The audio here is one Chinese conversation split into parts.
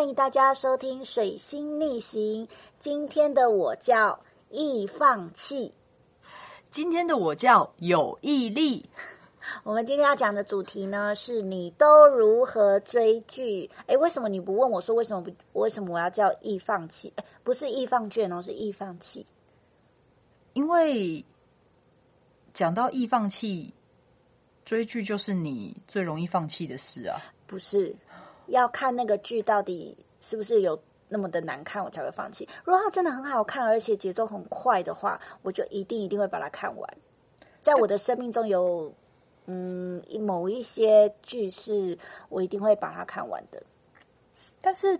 欢迎大家收听《水星逆行》。今天的我叫易放弃，今天的我叫有毅力。我们今天要讲的主题呢，是你都如何追剧？哎，为什么你不问我说为什么不？为什么我要叫易放弃？不是易放卷哦，是易放弃。因为讲到易放弃，追剧就是你最容易放弃的事啊。不是。要看那个剧到底是不是有那么的难看，我才会放弃。如果它真的很好看，而且节奏很快的话，我就一定一定会把它看完。在我的生命中有嗯某一些剧是我一定会把它看完的。但是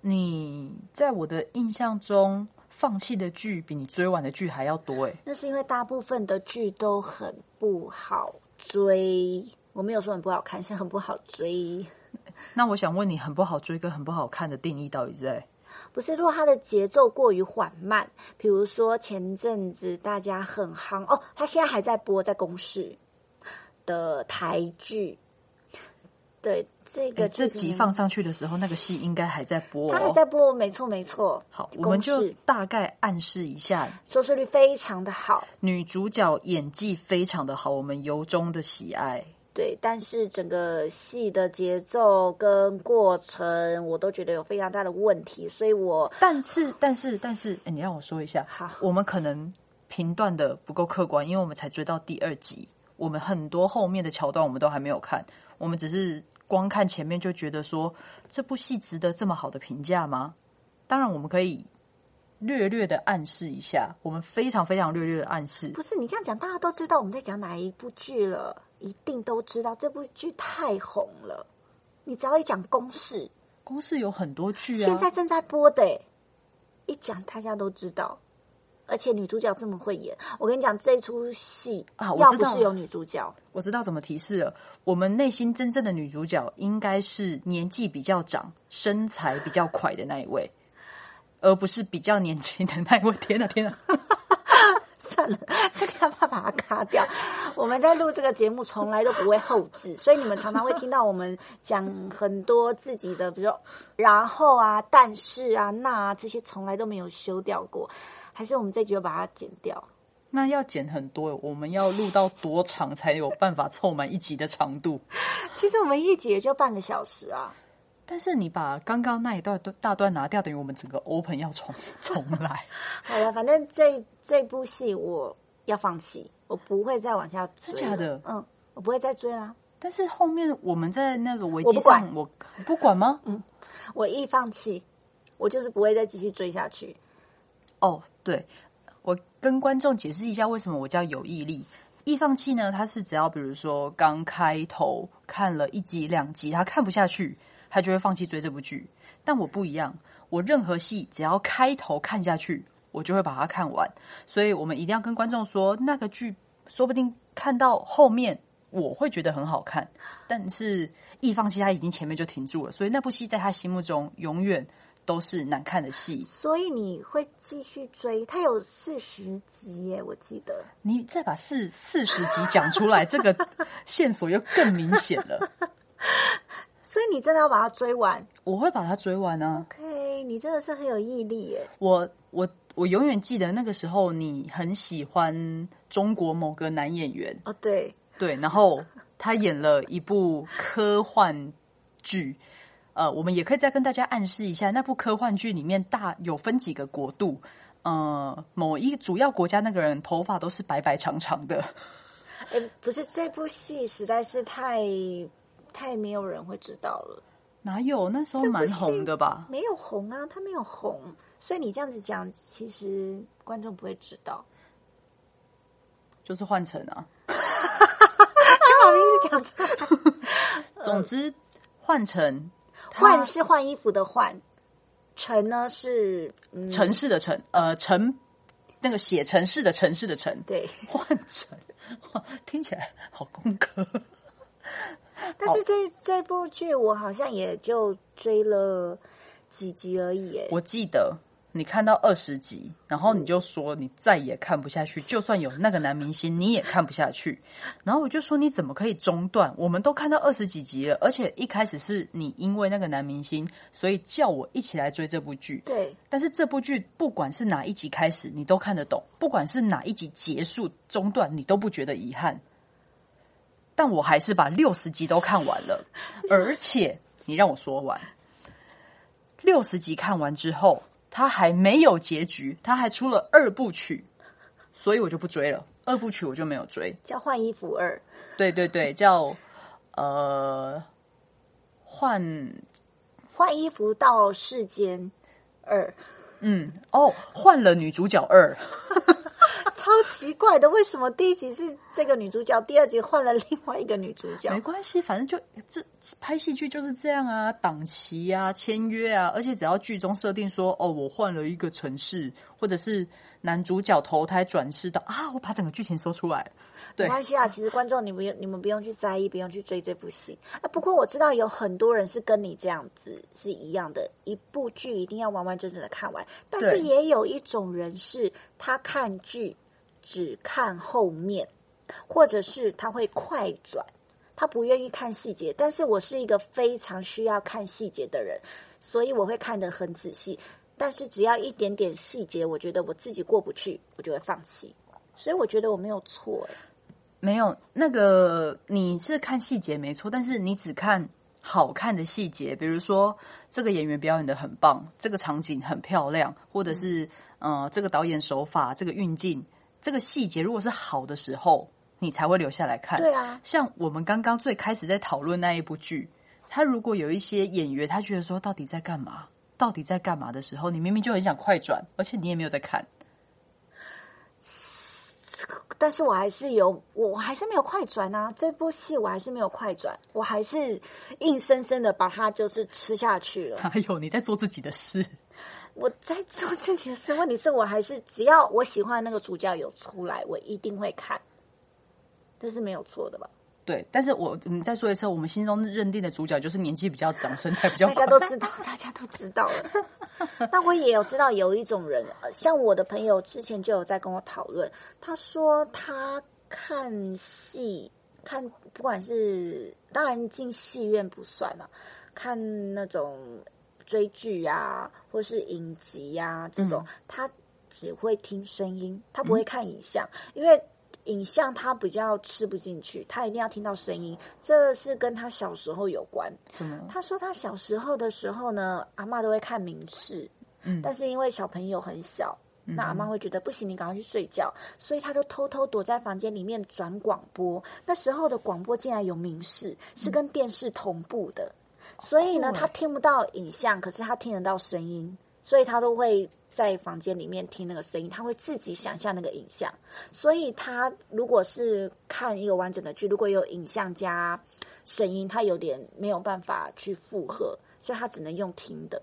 你在我的印象中，放弃的剧比你追完的剧还要多哎。那是因为大部分的剧都很不好追。我没有说很不好看，是很不好追。那我想问你，很不好追跟很不好看的定义到底在？不是，如果它的节奏过于缓慢，比如说前阵子大家很夯哦，它现在还在播在公视的台剧。对，这个这集放上去的时候，那个戏应该还在播，他还在播，没错没错。好，我们就大概暗示一下，收视率非常的好，女主角演技非常的好，我们由衷的喜爱。对，但是整个戏的节奏跟过程，我都觉得有非常大的问题，所以我但是但是但是，哎，你让我说一下，好，我们可能评断的不够客观，因为我们才追到第二集，我们很多后面的桥段我们都还没有看，我们只是光看前面就觉得说这部戏值得这么好的评价吗？当然，我们可以略略的暗示一下，我们非常非常略略的暗示，不是你这样讲，大家都知道我们在讲哪一部剧了。一定都知道这部剧太红了。你只要一讲公式，公式有很多剧啊，现在正在播的，一讲大家都知道。而且女主角这么会演，我跟你讲，这出戏啊，要不是有女主角，我知道怎么提示了。我们内心真正的女主角应该是年纪比较长、身材比较快的那一位，而不是比较年轻的那一位。天哪，天哪！算了，这个要不要把它卡掉？我们在录这个节目从来都不会后置，所以你们常常会听到我们讲很多自己的，比如说然后啊、但是啊、那啊这些从来都没有修掉过，还是我们这集就把它剪掉？那要剪很多，我们要录到多长才有办法凑满一集的长度？其实我们一集也就半个小时啊。但是你把刚刚那一段大段拿掉，等于我们整个 open 要重 重来。好了，反正这这部戏我要放弃，我不会再往下追。真的？嗯，我不会再追啦。但是后面我们在那个危机上，我不管吗？嗯，我一放弃，我就是不会再继续追下去。哦，对，我跟观众解释一下，为什么我叫有毅力。易放弃呢？他是只要比如说刚开头看了一集两集，他看不下去。他就会放弃追这部剧，但我不一样，我任何戏只要开头看下去，我就会把它看完。所以我们一定要跟观众说，那个剧说不定看到后面我会觉得很好看，但是一放弃他已经前面就停住了，所以那部戏在他心目中永远都是难看的戏。所以你会继续追？它有四十集耶，我记得。你再把四四十集讲出来，这个线索又更明显了。所以你真的要把它追完？我会把它追完呢。OK，你真的是很有毅力耶。我我我永远记得那个时候，你很喜欢中国某个男演员哦，对对，然后他演了一部科幻剧。呃，我们也可以再跟大家暗示一下，那部科幻剧里面大有分几个国度。呃，某一主要国家那个人头发都是白白长长的。哎，不是，这部戏实在是太。太没有人会知道了，哪有那时候蛮红的吧？没有红啊，他没有红，所以你这样子讲，其实观众不会知道。就是换成啊，把名字讲出来。总之，换成换是换衣服的换，城呢是城市的城，呃，城那个写城市的城市的城，对，换成 听起来好工科。但是这这部剧我好像也就追了几集而已。我记得你看到二十集，然后你就说你再也看不下去，就算有那个男明星，你也看不下去。然后我就说你怎么可以中断？我们都看到二十几集了，而且一开始是你因为那个男明星，所以叫我一起来追这部剧。对，但是这部剧不管是哪一集开始，你都看得懂；不管是哪一集结束中断，你都不觉得遗憾。但我还是把六十集都看完了，而且你让我说完，六十集看完之后。他还没有结局，他还出了二部曲，所以我就不追了。二部曲我就没有追，叫《换衣服二》。对对对，叫呃换换衣服到世间二。嗯，哦，换了女主角二。超奇怪的，为什么第一集是这个女主角，第二集换了另外一个女主角？没关系，反正就这拍戏剧就是这样啊，档期啊，签约啊，而且只要剧中设定说，哦，我换了一个城市，或者是男主角投胎转世的啊，我把整个剧情说出来。没关系啊，其实观众你不用，你们不用去在意，不用去追这部戏啊。不过我知道有很多人是跟你这样子是一样的，一部剧一定要完完整整的看完，但是也有一种人是他看剧。只看后面，或者是他会快转，他不愿意看细节。但是我是一个非常需要看细节的人，所以我会看得很仔细。但是只要一点点细节，我觉得我自己过不去，我就会放弃。所以我觉得我没有错，没有那个你是看细节没错，但是你只看好看的细节，比如说这个演员表演的很棒，这个场景很漂亮，或者是嗯这个导演手法，这个运镜。这个细节如果是好的时候，你才会留下来看。对啊，像我们刚刚最开始在讨论那一部剧，他如果有一些演员，他觉得说到底在干嘛，到底在干嘛的时候，你明明就很想快转，而且你也没有在看。但是我还是有，我还是没有快转啊！这部戏我还是没有快转，我还是硬生生的把它就是吃下去了。还有你在做自己的事。我在做自己的事，问题是我还是只要我喜欢那个主角有出来，我一定会看，这是没有错的吧？对，但是我你再说一次，我们心中认定的主角就是年纪比较长、身材比较，大家都知道，大家都知道了。那我也有知道有一种人，像我的朋友之前就有在跟我讨论，他说他看戏，看不管是当然进戏院不算了，看那种。追剧呀，或是影集呀，这种他只会听声音，他不会看影像，因为影像他比较吃不进去，他一定要听到声音。这是跟他小时候有关。他说他小时候的时候呢，阿妈都会看名次，嗯，但是因为小朋友很小，那阿妈会觉得不行，你赶快去睡觉，所以他就偷偷躲在房间里面转广播。那时候的广播竟然有名视，是跟电视同步的。所以呢，他听不到影像，可是他听得到声音，所以他都会在房间里面听那个声音，他会自己想象那个影像。所以他如果是看一个完整的剧，如果有影像加声音，他有点没有办法去负荷，所以他只能用听的。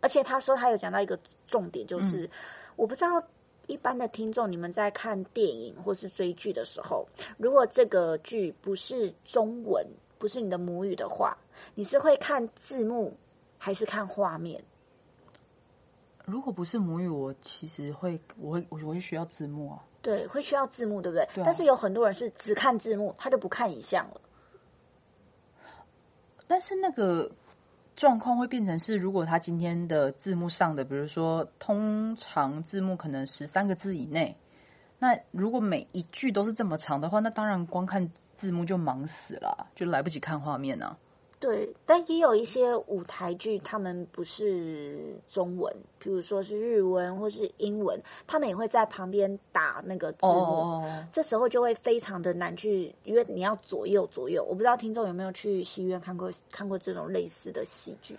而且他说他有讲到一个重点，就是我不知道一般的听众，你们在看电影或是追剧的时候，如果这个剧不是中文。不是你的母语的话，你是会看字幕还是看画面？如果不是母语，我其实会，我会，我会需要字幕啊。对，会需要字幕，对不对？但是有很多人是只看字幕，他就不看影像了。但是那个状况会变成是，如果他今天的字幕上的，比如说通常字幕可能十三个字以内，那如果每一句都是这么长的话，那当然光看。字幕就忙死了，就来不及看画面呢。对，但也有一些舞台剧，他们不是中文，比如说是日文或是英文，他们也会在旁边打那个字幕。这时候就会非常的难去，因为你要左右左右。我不知道听众有没有去戏院看过看过这种类似的戏剧。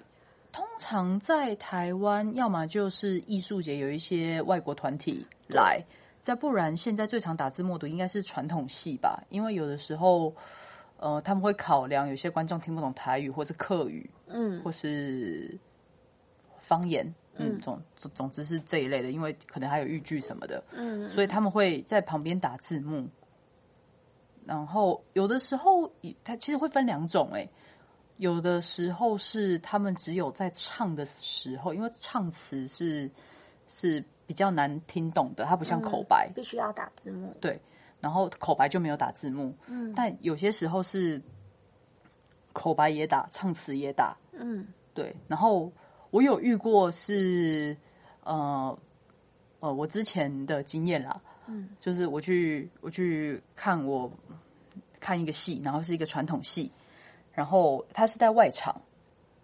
通常在台湾，要么就是艺术节有一些外国团体来。再不然，现在最常打字幕的应该是传统戏吧？因为有的时候，呃，他们会考量有些观众听不懂台语或是客语，嗯，或是方言，嗯，总总总之是这一类的，因为可能还有豫剧什么的，嗯，所以他们会在旁边打字幕。然后有的时候，它其实会分两种，哎，有的时候是他们只有在唱的时候，因为唱词是。是比较难听懂的，它不像口白，必须要打字幕。对，然后口白就没有打字幕，嗯。但有些时候是口白也打，唱词也打，嗯。对，然后我有遇过是呃呃，我之前的经验啦，嗯。就是我去我去看我看一个戏，然后是一个传统戏，然后它是在外场，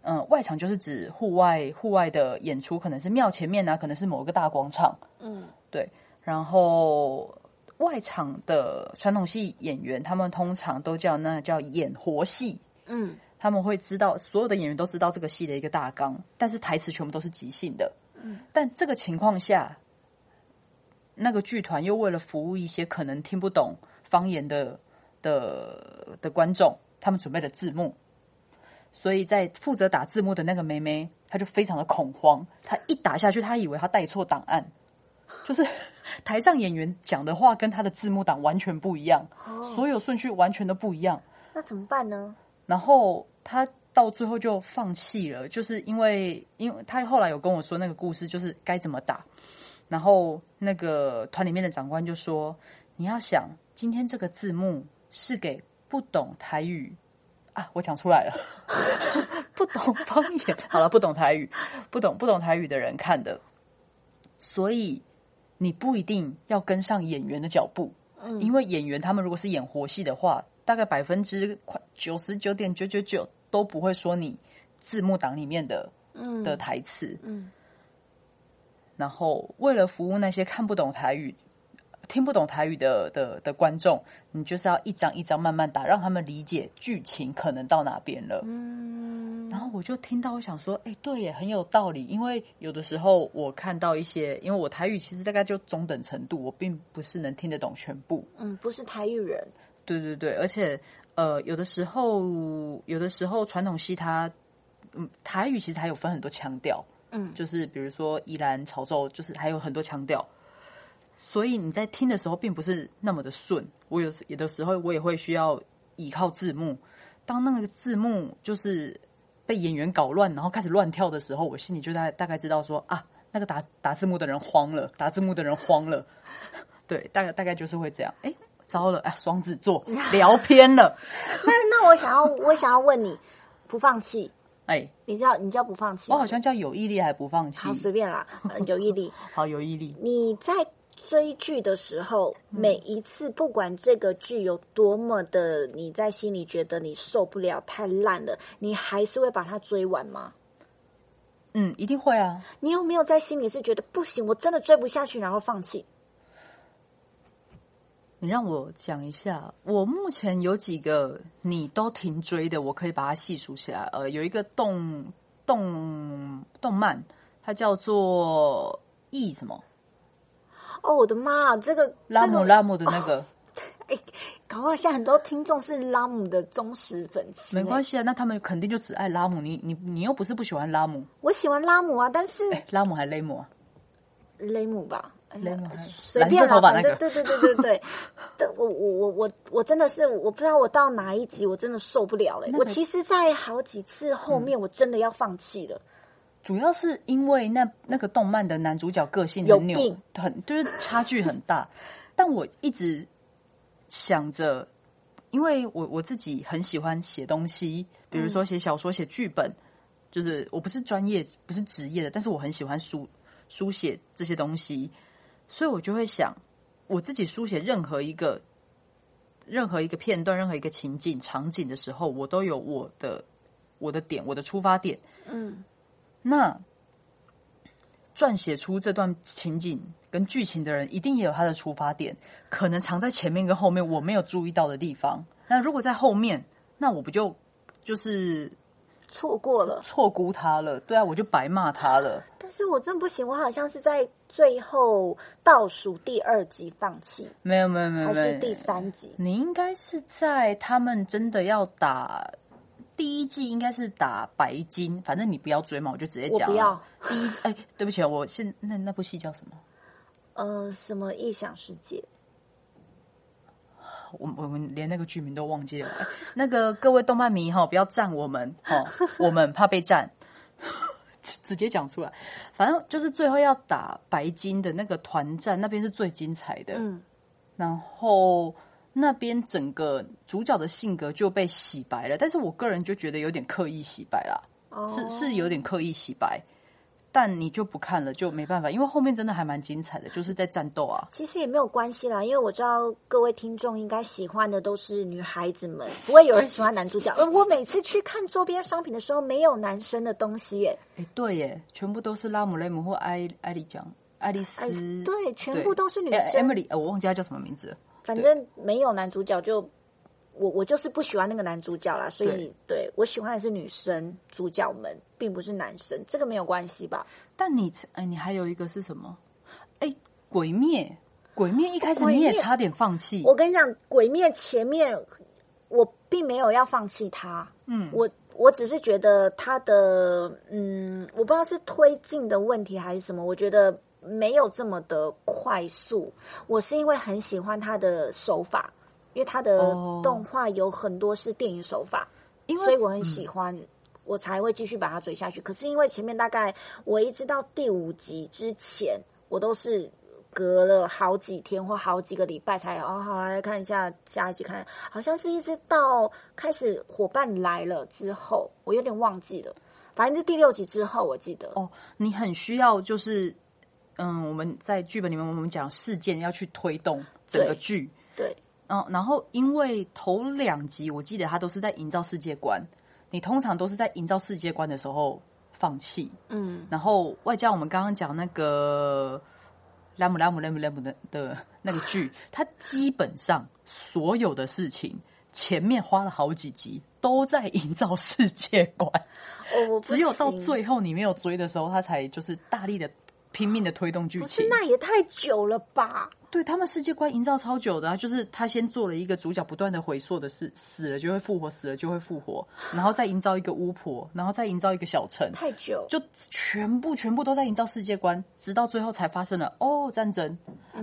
嗯、外场就是指户外户外的演出，可能是庙前面啊，可能是某个大广场，嗯。对，然后外场的传统戏演员，他们通常都叫那叫演活戏，嗯他们会知道所有的演员都知道这个戏的一个大纲，但是台词全部都是即兴的。嗯，但这个情况下，那个剧团又为了服务一些可能听不懂方言的的的观众，他们准备了字幕。所以在负责打字幕的那个妹妹，她就非常的恐慌。她一打下去，她以为她带错档案，就是 台上演员讲的话跟他的字幕档完全不一样，哦，所有顺序完全都不一样。那怎么办呢？然后他到最后就放弃了，就是因为，因为他后来有跟我说那个故事，就是该怎么打。然后那个团里面的长官就说：“你要想，今天这个字幕是给不懂台语啊，我讲出来了，不懂方言，好了，不懂台语，不懂不懂台语的人看的，所以你不一定要跟上演员的脚步。”嗯因为演员他们如果是演活戏的话，大概百分之快九十九点九九九都不会说你字幕档里面的嗯的台词。嗯然后为了服务那些看不懂台语、听不懂台语的的的观众，你就是要一张一张慢慢打，让他们理解剧情可能到哪边了。嗯然后我就听到，我想说，哎，对耶，很有道理。因为有的时候我看到一些，因为我台语其实大概就中等程度，我并不是能听得懂全部。嗯，不是台语人，对对对，而且呃，有的时候，有的时候传统戏它，嗯，台语其实还有分很多腔调，嗯就是比如说宜兰、潮州，就是还有很多腔调，所以你在听的时候并不是那么的顺。我有时有的时候我也会需要依靠字幕，当那个字幕就是被演员搞乱，然后开始乱跳的时候，我心里就在大概知道说啊，那个打打字幕的人慌了，打字幕的人慌了，对，大概大概就是会这样。哎，糟了，哎，双子座 聊偏了，那那我想要，我想要问你，不放弃，哎，你叫你叫不放弃？我好像叫有毅力还不放弃好，随便啦，呃有毅力。好有毅力。你在追剧的时候，每一次不管这个剧有多么的，你在心里觉得你受不了、太烂了，你还是会把它追完吗？嗯，一定会啊。你有没有在心里是觉得不行，我真的追不下去，然后放弃？你让我讲一下，我目前有几个你都停追的，我可以把它细数起来。呃，有一个动动动漫，它叫做 E 什么哦，我的妈，这个拉姆这个拉姆的那个，搞不好现在很多听众是拉姆的忠实粉丝。系，没关系啊。那他们肯定就只爱拉姆，你你你又不是不喜欢拉姆，我喜欢拉姆啊，但是哎，拉姆还雷姆啊？雷姆吧，雷姆还随便啦，蓝色头发反那个正对对对对对，但我我我我我真的是我不知道我到哪一集我真的受不了了、我其实，在好几次后面我真的要放弃了。主要是因为那那个动漫的男主角个性很扭，很就是差距很大。但我一直想着，因为我我自己很喜欢写东西，比如说写小说、写剧本，就是我不是专业、不是职业的，但是我很喜欢书书写这些东西，所以我就会想，我自己书写任何一个任何一个片段、任何一个情景、场景的时候，我都有我的我的点、我的出发点。嗯那撰写出这段情景跟剧情的人，一定也有他的出发点，可能藏在前面跟后面我没有注意到的地方。那如果在后面，那我不就就是错过了，错估他了？对啊，我就白骂他了。但是我真不行，我好像是在最后倒数第二集放弃，没有没有没有还是第三集？你应该是在他们真的要打第一季，应该是打白金。反正你不要追嘛，我就直接讲。我不要第一，哎，对不起，我现那那部戏叫什么？呃，什么异想世界？我我们连那个剧名都忘记了。哎那个各位动漫迷哈，不要赞我们哈，我们怕被赞。直接讲出来。反正就是最后要打白金的那个团战，那边是最精彩的。嗯，然后那边整个主角的性格就被洗白了，但是我个人就觉得有点刻意洗白啦，哦是是有点刻意洗白。但你就不看了，就没办法，因为后面真的还蛮精彩的，就是在战斗啊。其实也没有关系啦，因为我知道各位听众应该喜欢的都是女孩子们，不会有人喜欢男主角。呃，我每次去看周边商品的时候，没有男生的东西耶，哎，对耶，全部都是拉姆雷姆或艾艾丽奖、爱丽丝哎，，对，全部都是女哎生。Emily，呃，我忘记她叫什么名字了。反正没有男主角就。我我就是不喜欢那个男主角啦，所以对我喜欢的是女生主角们，并不是男生，这个没有关系吧？但你，哎，你还有一个是什么？哎，鬼灭，鬼灭一开始你也差点放弃。我跟你讲，《鬼灭》前面我并没有要放弃他，嗯，我我只是觉得他的嗯，我不知道是推进的问题还是什么，我觉得没有这么的快速。我是因为很喜欢他的手法，因为他的哦动画有很多是电影手法，因为所以我很喜欢。我才会继续把它追下去。可是因为前面大概我一直到第五集之前，我都是隔了好几天或好几个礼拜才哦，好来看一下下一集看，好像是一直到开始伙伴来了之后，我有点忘记了，反正是第六集之后，我记得。哦，你很需要就是，嗯，我们在剧本里面我们讲事件要去推动整个剧，对，嗯，然后因为头两集我记得它都是在营造世界观，你通常都是在营造世界观的时候放弃，嗯，然后外加我们刚刚讲那个拉姆拉姆拉姆拉姆的的那个剧，它基本上所有的事情前面花了好几集都在营造世界观，只有到最后你没有追的时候，他才就是大力的拼命的推动剧情。那也太久了吧？对他们世界观营造超久的、啊，就是他先做了一个主角不断的回溯的事，死了就会复活，死了就会复活，然后再营造一个巫婆，然后再营造一个小城，太久，就全部全部都在营造世界观，直到最后才发生了哦战争，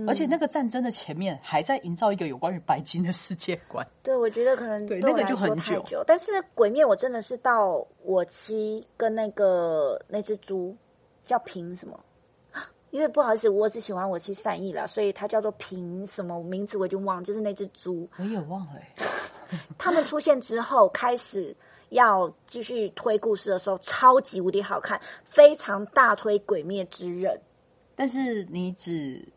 而且那个战争的前面还在营造一个有关于白金的世界观。对，我觉得可能对那个就很久。但是《鬼灭》我真的是到我妻跟那个那只猪叫平什么，因为不好意思，我只喜欢我妻善意了，所以它叫做平什么名字我已经忘了，就是那只猪。我也忘了、欸，他们出现之后，开始要继续推故事的时候，超级无敌好看，非常大推《鬼灭之刃》。但是你只哎，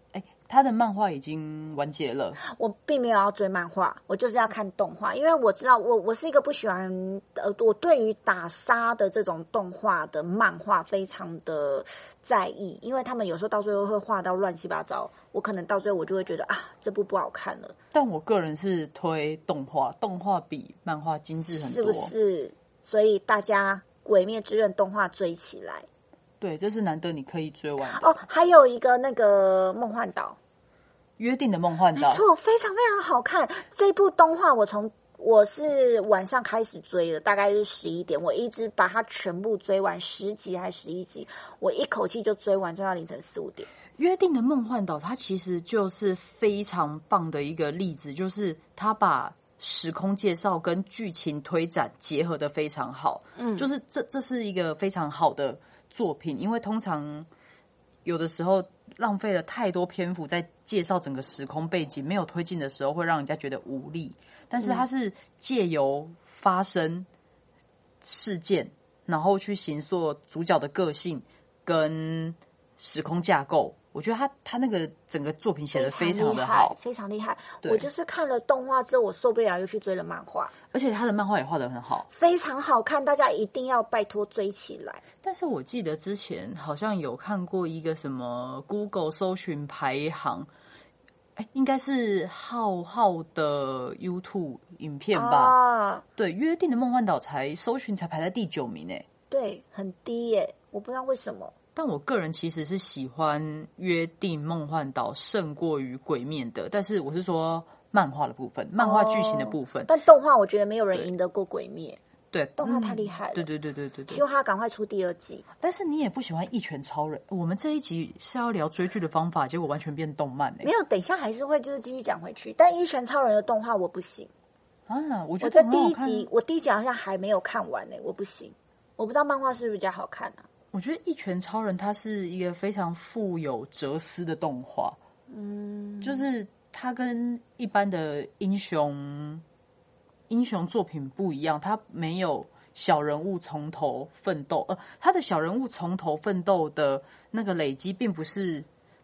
他的漫画已经完结了，我并没有要追漫画，我就是要看动画，因为我知道我我是一个不喜欢呃，我对于打杀的这种动画的漫画非常的在意，因为他们有时候到最后会画到乱七八糟，我可能到最后我就会觉得啊，这部不好看了，但我个人是推动画，动画比漫画精致很多。是，不是？所以大家《鬼灭之刃》动画追起来对，这是难得你可以追完。哦，还有一个那个梦幻岛，约定的梦幻岛，没错，非常非常好看。这部动画我从我是晚上开始追的，大概是十一点，我一直把它全部追完，十集还是十一集，我一口气就追完，追到凌晨四五点。约定的梦幻岛，它其实就是非常棒的一个例子，就是它把时空介绍跟剧情推展结合的非常好。嗯就是这这是一个非常好的作品，因为通常有的时候浪费了太多篇幅在介绍整个时空背景，没有推进的时候，会让人家觉得无力。但是它是借由发生事件，然后去形塑主角的个性跟时空架构。我觉得他他那个整个作品写的非常的好，，非常厉害。我就是看了动画之后，我受不了，又去追了漫画，而且他的漫画也画的很好。非常好看，大家一定要拜托追起来。但是我记得之前好像有看过一个什么 Google 搜寻排行，哎，应该是浩浩的 YouTube 影片吧？啊，对，约定的梦幻岛才搜寻才排在第九名诶。对，很低耶，我不知道为什么。但我个人其实是喜欢约定梦幻岛胜过于鬼面的，但是我是说漫画的部分，漫画剧情的部分，但动画我觉得没有人对赢得过《鬼灭对，》，动画太厉害了。对对对对对对希。望他赶快出第二季。但是你也不喜欢一拳超人，我们这一集是要聊追剧的方法，结果完全变动漫哎、没有，等一下还是会就是继续讲回去。但《一拳超人》的动画我不行，啊！我觉得第一集，我第一集好像还没有看完呢、我不行。我不知道漫画是不是比较好看啊？我觉得《一拳超人》它是一个非常富有哲思的动画，嗯，就是它跟一般的英雄英雄作品不一样，它没有小人物从头奋斗，呃，他的小人物从头奋斗的那个累积，并不是，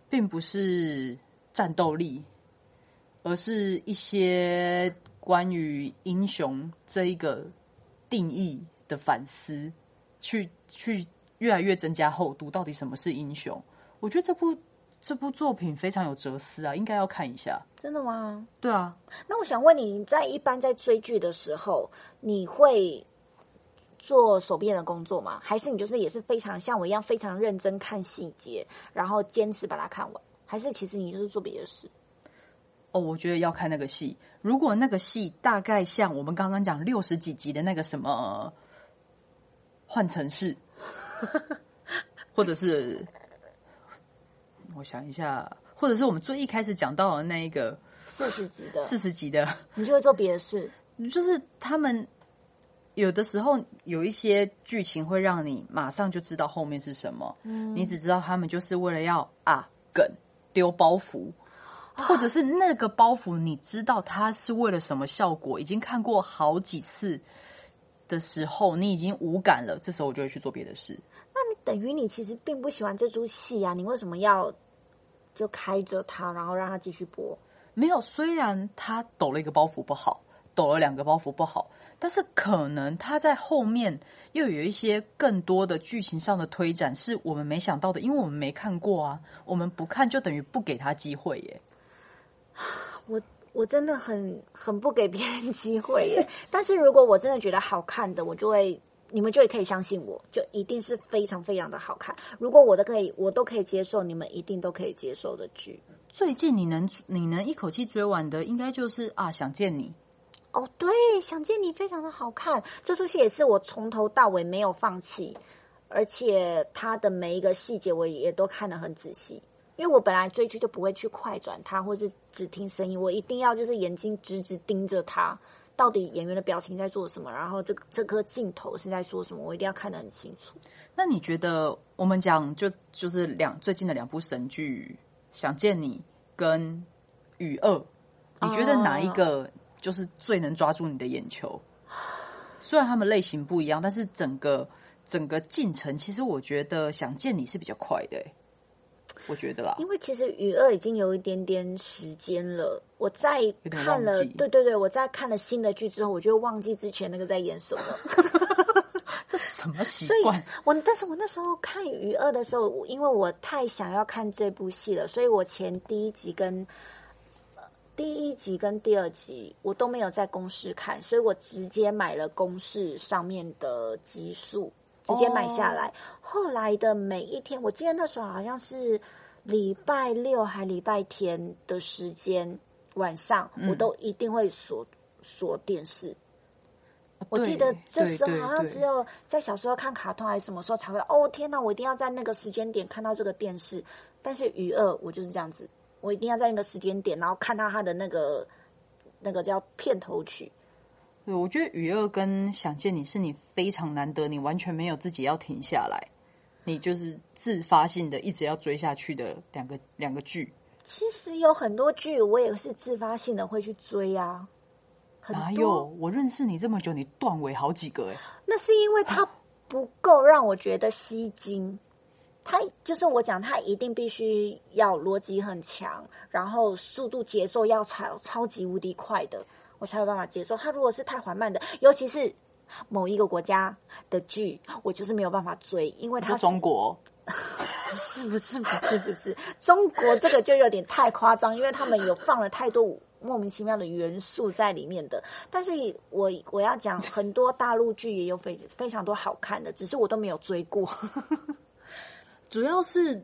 并不是战斗力，而是一些关于英雄这一个定义的反思，去去越来越增加厚度。到底什么是英雄？我觉得这部这部作品非常有哲思啊，应该要看一下。真的吗？对啊，那我想问你，你在一般在追剧的时候，你会做手边的工作吗？还是你就是也是非常像我一样非常认真看细节，然后坚持把它看完？还是其实你就是做别的事？哦，我觉得要看那个戏。如果那个戏大概像我们刚刚讲六十几集的那个什么换城市，或者是我想一下，或者是我们最一开始讲到的那一个四十集的，四十集的，你就会做别的事。就是他们有的时候有一些剧情会让你马上就知道后面是什么，嗯你只知道他们就是为了要啊梗丢包袱。或者是那个包袱，你知道它是为了什么效果？已经看过好几次的时候，你已经无感了。这时候我就会去做别的事。那你等于你其实并不喜欢这出戏啊，你为什么要就开着它，然后让它继续播？没有，虽然他抖了一个包袱不好，抖了两个包袱不好，但是可能他在后面又有一些更多的剧情上的推展是我们没想到的，因为我们没看过啊。我们不看就等于不给他机会耶。我我真的很很不给别人机会耶。但是如果我真的觉得好看的，我就会，你们就可以相信我，就一定是非常非常的好看。如果我都可以，我都可以接受，你们一定都可以接受的剧。最近你能你能一口气追完的，应该就是啊，想见你。哦，对，想见你非常的好看，这出戏也是我从头到尾没有放弃，而且它的每一个细节我也都看得很仔细。因为我本来追剧就不会去快转它，或是只听声音，我一定要就是眼睛直直盯着它，到底演员的表情在做什么，然后这个这颗镜头是在说什么，我一定要看得很清楚。那你觉得我们讲就就是两最近的两部神剧《想见你》跟《雨二》，你觉得哪一个就是最能抓住你的眼球？虽然他们类型不一样，但是整个整个进程，其实我觉得《想见你》是比较快的、欸，我觉得啦。因为其实《雨二》已经有一点点时间了，我在看了对对对，我在看了新的剧之后，我就忘记之前那个在演什么。这是什么习所以惯？我，但是我那时候看《余二》的时候，因为我太想要看这部戏了，所以我前第一集跟呃第一集跟第二集我都没有在公视看，所以我直接买了公视上面的集数，直接买下来。后来的每一天，我记得那时候好像是礼拜六还礼拜天的时间晚上，我都一定会锁锁电视。我记得这时候好像只有在小时候看卡通还是什么时候才会哦天哪！我一定要在那个时间点看到这个电视。但是余二我就是这样子，我一定要在那个时间点，然后看到他的那个那个叫片头曲。对，我觉得《雨二》跟《想见你》是你非常难得，你完全没有自己要停下来，你就是自发性的一直要追下去的两个两个剧。其实有很多剧我也是自发性的会去追啊。哪有？我认识你这么久，你断尾好几个哎、那是因为它不够让我觉得吸睛。他就是我讲，他一定必须要逻辑很强，然后速度节奏要超超级无敌快的，我才有办法接受。它如果是太缓慢的，尤其是某一个国家的剧，我就是没有办法追，因为它你说中国 不是不是不是不是中国这个就有点太夸张，因为他们有放了太多莫名其妙的元素在里面的。但是我我要讲，很多大陆剧也有非非常多好看的，只是我都没有追过。主要是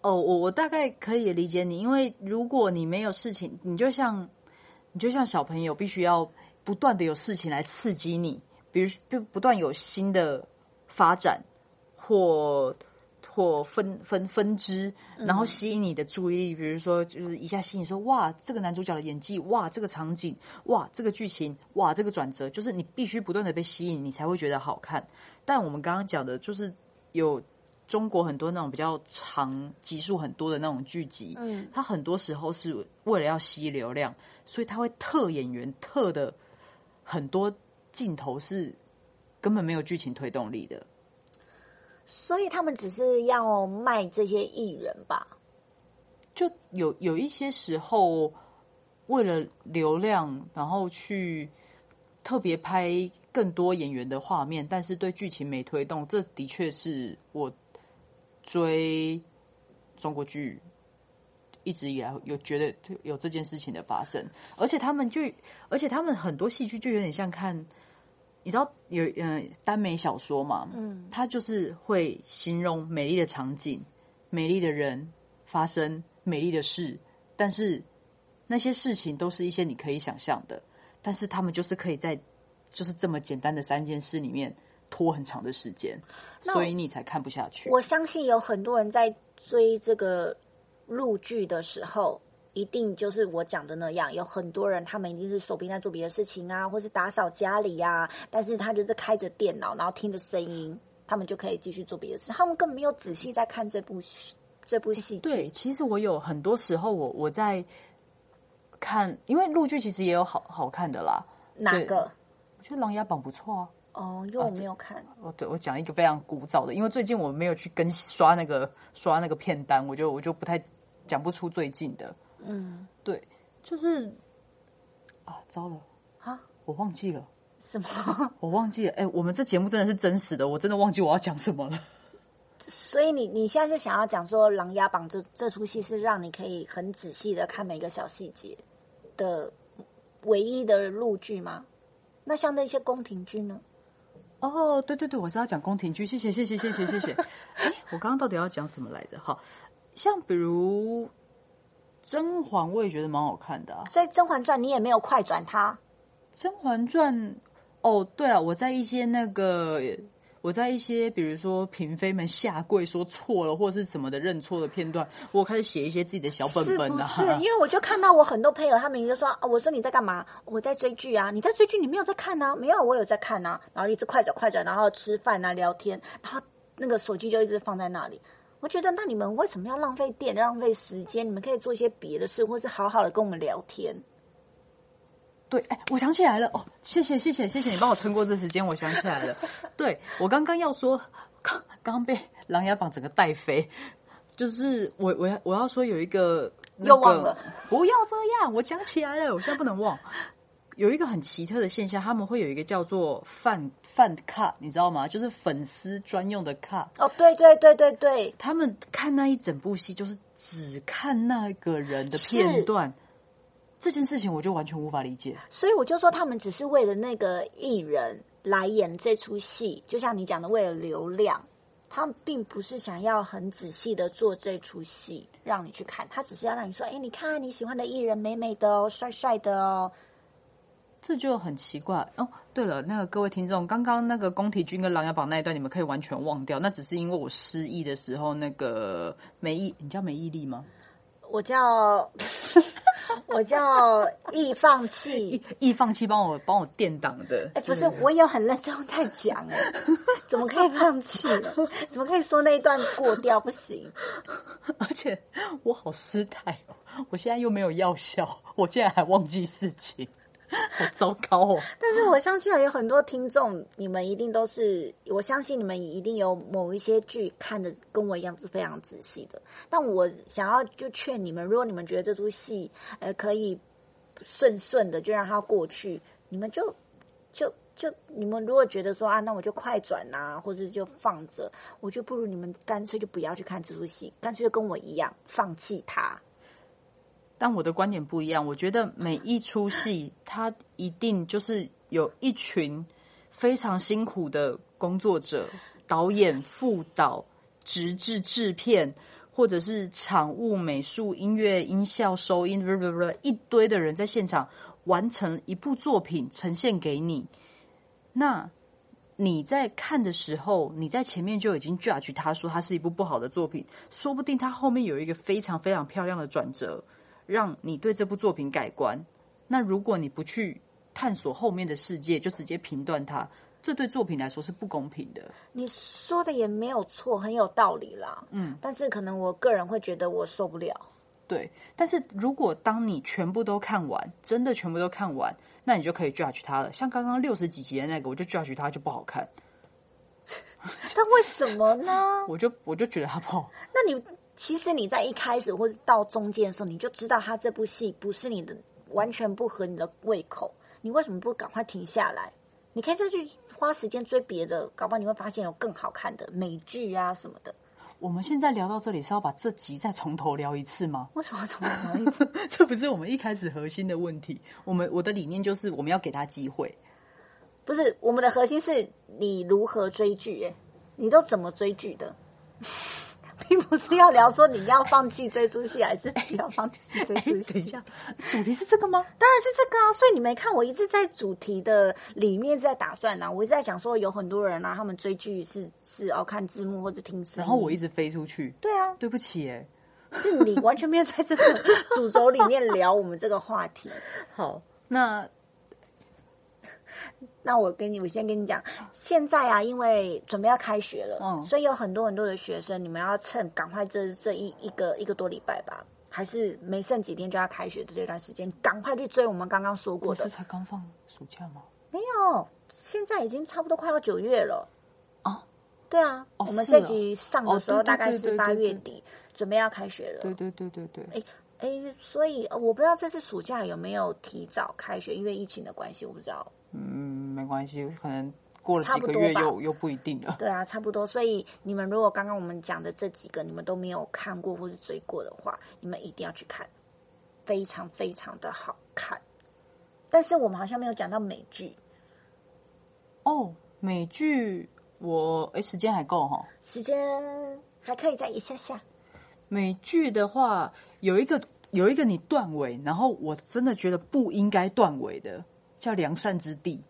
哦，我我大概可以理解你，因为如果你没有事情，你就像你就像小朋友，必须要不断的有事情来刺激你，比如不不断有新的发展或或分分分支，然后吸引你的注意力。比如说，就是一下吸引说哇，这个男主角的演技，哇，这个场景，哇，这个剧情，哇，这个转折，就是你必须不断的被吸引，你才会觉得好看。但我们刚刚讲的，就是有中国很多那种比较长集数很多的那种剧集，嗯，它很多时候是为了要吸流量，所以他会特演员特的很多镜头是根本没有剧情推动力的。所以他们只是要卖这些艺人吧？就有有一些时候，为了流量，然后去特别拍更多演员的画面，但是对剧情没推动，这的确是我追中国剧一直以来有觉得有这件事情的发生，而且他们就，而且他们很多戏剧就有点像看，你知道有嗯耽美小说嘛，嗯，它就是会形容美丽的场景、美丽的人发生美丽的事，但是那些事情都是一些你可以想象的，但是他们就是可以在就是这么简单的三件事里面拖很长的时间，所以你才看不下去。我相信有很多人在追这个陆剧的时候，一定就是我讲的那样，有很多人他们一定是手边在做别的事情啊，或是打扫家里啊，但是他就是开着电脑，然后听着声音，他们就可以继续做别的事，他们根本没有仔细在看这部戏这部戏剧。对，其实我有很多时候我我在看，因为陆剧其实也有好好看的啦。哪个？我觉得《琅琊榜》不错啊。哦，因为我没有看。哦，对，我讲一个非常古早的，因为最近我没有去跟刷那个刷那个片单，我就我就不太讲不出最近的。嗯，对，就是啊，糟了啊，我忘记了，什么？我忘记了。哎，我们这节目真的是真实的，我真的忘记我要讲什么了。所以你你现在是想要讲说《琅琊榜》这这出戏是让你可以很仔细的看每个小细节的唯一的录剧吗？那像那些宫廷剧呢？哦，对对对，我是要讲宫廷剧，谢谢谢谢谢谢谢谢。哎，我刚刚到底要讲什么来着？好像比如《甄嬛》，我也觉得蛮好看的啊。所以《甄嬛传》你也没有快转它，《甄嬛传》哦，对了，我在一些那个，我在一些比如说嫔妃们下跪说错了或者是什么的认错的片段，我开始写一些自己的小本是本啊。不是？因为我就看到我很多朋友，他们就说：“啊，我说你在干嘛？我在追剧啊！你在追剧，你没有在看呢、没有，我有在看呢、然后一直快转快转，然后吃饭啊、聊天，然后那个手机就一直放在那里。我觉得，那你们为什么要浪费电、浪费时间？你们可以做一些别的事，或是好好的跟我们聊天。对，哎，我想起来了哦，谢谢谢谢谢谢你帮我撑过这时间，我想起来了。对我刚刚要说，刚刚刚被《琅琊榜》整个带飞，就是我我要我要说有一个、那个、又忘了，不要这样，我想起来了，我现在不能忘。有一个很奇特的现象，他们会有一个叫做饭饭卡，你知道吗？就是粉丝专用的卡。哦，对对对对对，他们看那一整部戏，就是只看那个人的片段。这件事情我就完全无法理解。所以我就说，他们只是为了那个艺人来演这出戏，就像你讲的，为了流量，他们并不是想要很仔细的做这出戏让你去看，他只是要让你说，哎，你看你喜欢的艺人美美的哦，帅帅的哦。这就很奇怪哦。对了，那个各位听众，刚刚那个宫廷剧跟琅琊榜那一段，你们可以完全忘掉，那只是因为我失忆的时候，那个梅毅，你叫梅毅力吗？我叫 我叫易放弃，易放弃帮我帮我垫档的。哎，不是，我有很认真在讲，哎，怎么可以放弃了？怎么可以说那一段过掉？不行。而且我好失态哦，我现在又没有药效，我竟然还忘记事情，好糟糕哦。但是我相信有很多听众，你们一定都是，我相信你们一定有某一些剧看的跟我一样是非常仔细的。但我想要就劝你们，如果你们觉得这出戏呃可以顺顺的就让它过去，你们就就就你们如果觉得说啊，那我就快转呐、或者就放着，我就不如你们干脆就不要去看这出戏，干脆就跟我一样放弃它。但我的观点不一样，我觉得每一出戏，它一定就是有一群非常辛苦的工作者，导演、副导、直至制片，或者是场务、美术、音乐、音效、收音，不不不，一堆的人在现场完成一部作品，呈现给你。那你在看的时候，你在前面就已经 judge 他说他是一部不好的作品，说不定他后面有一个非常非常漂亮的转折。让你对这部作品改观。那如果你不去探索后面的世界，就直接评断它，这对作品来说是不公平的。你说的也没有错，很有道理啦。嗯，但是可能我个人会觉得我受不了。对，但是如果当你全部都看完，真的全部都看完，那你就可以 judge 它了。像刚刚六十几集的那个，我就 judge 它就不好看，但为什么呢？我就我就觉得它不好。那你其实你在一开始或者到中间的时候，你就知道他这部戏不是你的，完全不合你的胃口。你为什么不赶快停下来？你可以再去花时间追别的，搞不好你会发现有更好看的美剧啊什么的。我们现在聊到这里是要把这集再从头聊一次吗？为什么从头一次？这不是我们一开始核心的问题。我们我的理念就是我们要给他机会。不是我们的核心是你如何追剧、欸，你都怎么追剧的？并不是要聊说你要放弃这出戏，还是不要放弃这出戏。等一下，主题是这个吗？当然是这个啊！所以你没看，我一直在主题的里面在打算呐、我一直在讲说，有很多人啊，他们追剧是是要看字幕或者听声音。然后我一直飞出去，对啊，对不起哎。是你完全没有在这个主轴里面聊我们这个话题。好，那那我跟你，我先跟你讲，现在啊，因为准备要开学了，嗯所以有很多很多的学生，你们要趁赶快这这一一个一个多礼拜吧，还是没剩几天就要开学的这段时间，赶快去追我们刚刚说过的不是。才刚放暑假吗？没有，现在已经差不多快要九月了。哦，对啊，哦我们这集上的时候大概是八月底，准备要开学了。对对对对对，哎哎，所以呃我不知道这次暑假有没有提早开学，因为疫情的关系，我不知道。嗯，没关系，可能过了差几个月又又不一定了。对啊，差不多。所以你们如果刚刚我们讲的这几个你们都没有看过或是追过的话，你们一定要去看，非常非常的好看。但是我们好像没有讲到美剧，哦，美剧我哎时间还够哈。时间还可以再一下下。美剧的话，有一个有一个你断尾，然后我真的觉得不应该断尾的，叫《良善之地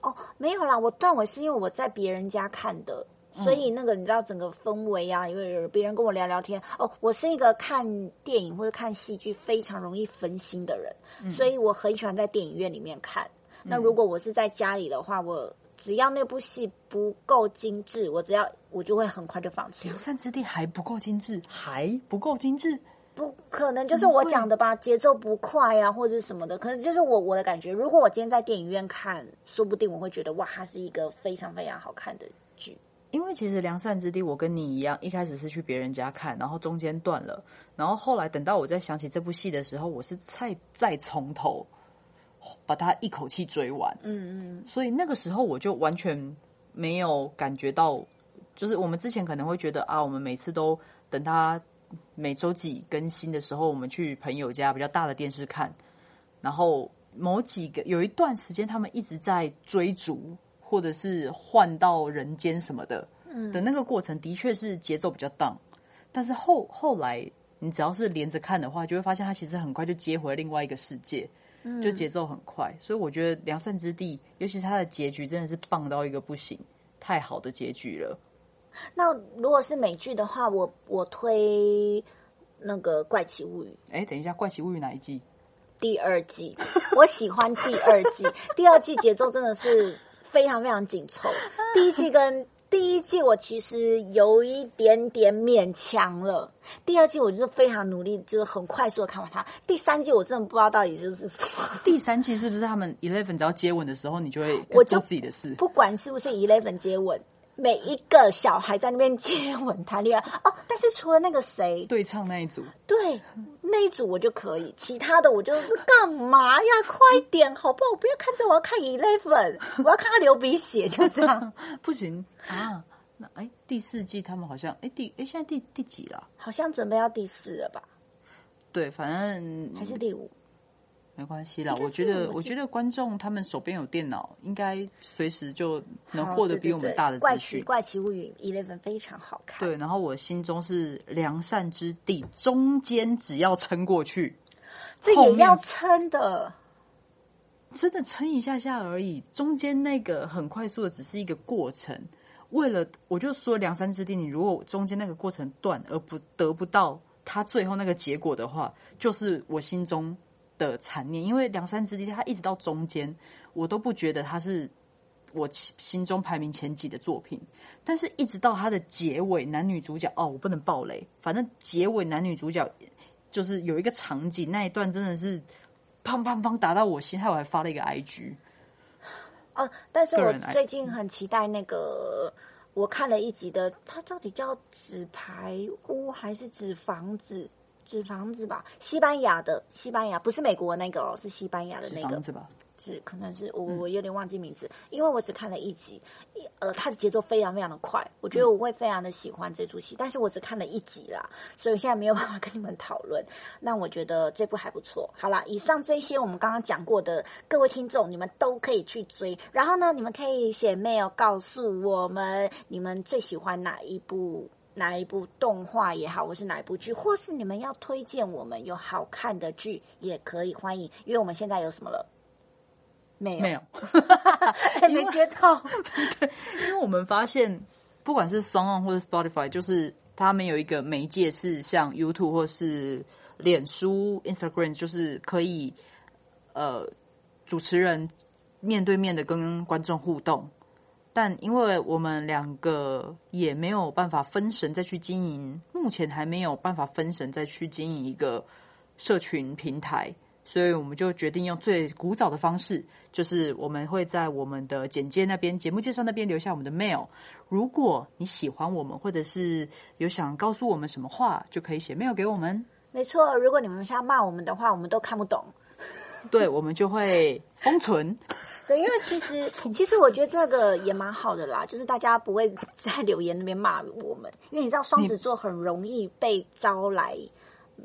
哦，没有啦，我断尾是因为我在别人家看的，所以那个你知道整个氛围啊，因为别人跟我聊聊天。哦，我是一个看电影或者看戏剧非常容易分心的人，所以我很喜欢在电影院里面看。那如果我是在家里的话，我只要那部戏不够精致，我只要我就会很快就放》，弃。良善之地还不够精致，还不够精致。不可能就是我讲的吧，节奏不快啊，或者什么的，可能就是我我的感觉。如果我今天在电影院看，说不定我会觉得哇，它是一个非常非常好看的剧。因为其实《良善之地》，我跟你一样，一开始是去别人家看，然后中间断了，然后后来等到我再想起这部戏的时候，我是再再从头把它一口气追完。嗯嗯，所以那个时候我就完全没有感觉到，就是我们之前可能会觉得啊，我们每次都等它每周几更新的时候，我们去朋友家比较大的电视看，然后某几个有一段时间他们一直在追逐，或者是换到人间什么的，嗯的那个过程的确是节奏比较荡，但是后后来你只要是连着看的话，就会发现它其实很快就接回另外一个世界。就节奏很快，所以我觉得《良善之地》，尤其是它的结局，真的是棒到一个不行，太好的结局了。那如果是美剧的话，我我推那个《怪奇物语哎，等一下，《怪奇物语》哪一季？》第二季，我喜欢第二季，第二季节奏真的是非常非常紧凑，第一季跟。第一季我其实有一点点勉强了，第二季我就是非常努力，就是很快速的看完它。第三季我真的不知道到底就是什么。第三季是不是他们 Eleven 只要接吻的时候，你就会做自己的事？不管是不是 Eleven 接吻，每一个小孩在那边接吻谈恋爱哦。但是除了那个谁，对唱那一组，对那一组我就可以，其他的我就是干嘛呀？快点好不好？不要看这，我要看 Eleven，我要看他流鼻血，就这样。不行啊。那哎，第四季他们好像哎第哎现在第第几了？好像准备要第四了吧？对，反正还是第五？没关系啦。我觉得我觉得观众他们手边有电脑，应该随时就能获得 比我们大的怪资讯。奇怪奇物语 Eleven 非常好看。对，然后我心中是良善之地，中间只要撑过去，这也要撑的。真的撑一下下而已，中间那个很快速的只是一个过程。为了我就说良善之地，你如果中间那个过程断而不得不到他最后那个结果的话，就是我心中的残念。因为梁山之地它一直到中间，我都不觉得它是我心中排名前几的作品。但是，一直到它的结尾，男女主角哦，我不能爆雷，反正结尾男女主角就是有一个场景，那一段真的是砰砰砰打到我心，害我还发了一个 IG。哦，但是我最近很期待那个，我看了一集的，它到底叫纸牌屋还是纸房子？纸房子吧，西班牙的，西班牙不是美国那个哦，是西班牙的那个房子吧。是，可能是我我有点忘记名字，因为我只看了一集，一呃，它的节奏非常非常的快，我觉得我会非常的喜欢这出戏，但是我只看了一集啦，所以我现在没有办法跟你们讨论。那我觉得这部还不错。好啦，以上这些我们刚刚讲过的，各位听众你们都可以去追，然后呢，你们可以写 mail 告诉我们你们最喜欢哪一部哪一部动画也好，或是哪一部剧，或是你们要推荐我们有好看的剧也可以欢迎，因为我们现在有什么了？没有，没有，没接到。对，因为我们发现，不管是 Song 或者 Spotify，就是他们有一个媒介是像 YouTube 或是脸书、Instagram，就是可以呃主持人面对面的跟观众互动。但因为我们两个也没有办法分神再去经营，目前还没有办法分神再去经营一个社群平台。所以我们就决定用最古早的方式，就是我们会在我们的简介那边、节目介绍那边留下我们的 mail。如果你喜欢我们，或者是有想告诉我们什么话，就可以写 mail 给我们。没错，如果你们想要骂我们的话，我们都看不懂。对，我们就会封存。对，因为其实 其实我觉得这个也蛮好的啦，就是大家不会在留言那边骂我们，因为你知道双子座很容易被招来。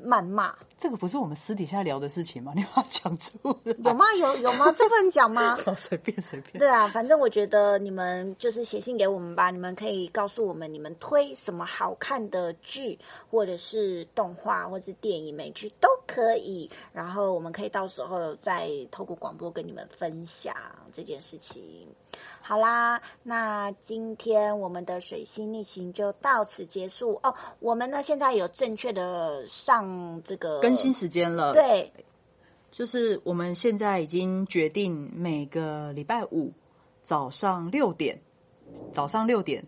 谩骂，这个不是我们私底下聊的事情吗？你把它讲出来，有吗？有有吗？这不能讲吗？随便随便。对啊，反正我觉得你们就是写信给我们吧，你们可以告诉我们你们推什么好看的剧，或者是动画，或者是电影、美剧都可以。然后我们可以到时候再透过广播跟你们分享这件事情。好啦，那今天我们的水星逆行就到此结束哦。我们呢现在有正确的上这个更新时间了，对，就是我们现在已经决定每个礼拜五早上六点，早上六点，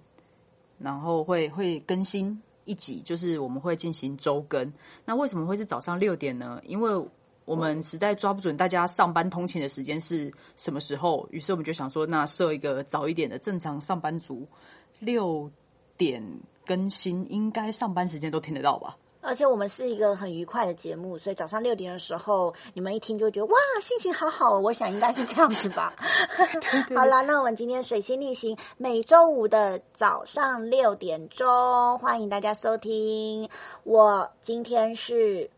然后会会更新一集，就是我们会进行周更。那为什么会是早上六点呢？因为我们实在抓不准大家上班通勤的时间是什么时候，于是我们就想说，那设一个早一点的正常上班族六点更新，应该上班时间都听得到吧？而且我们是一个很愉快的节目，所以早上六点的时候，你们一听就觉得哇，心情好好。我想应该是这样子吧。好了，那我们今天水星逆行每周五的早上六点钟，欢迎大家收听。我今天是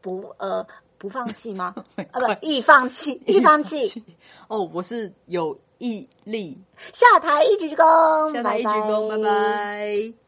不呃。不放弃吗？啊，不，易放弃，易放弃。哦，我是有毅力。下台一鞠躬，下台一鞠躬，拜拜。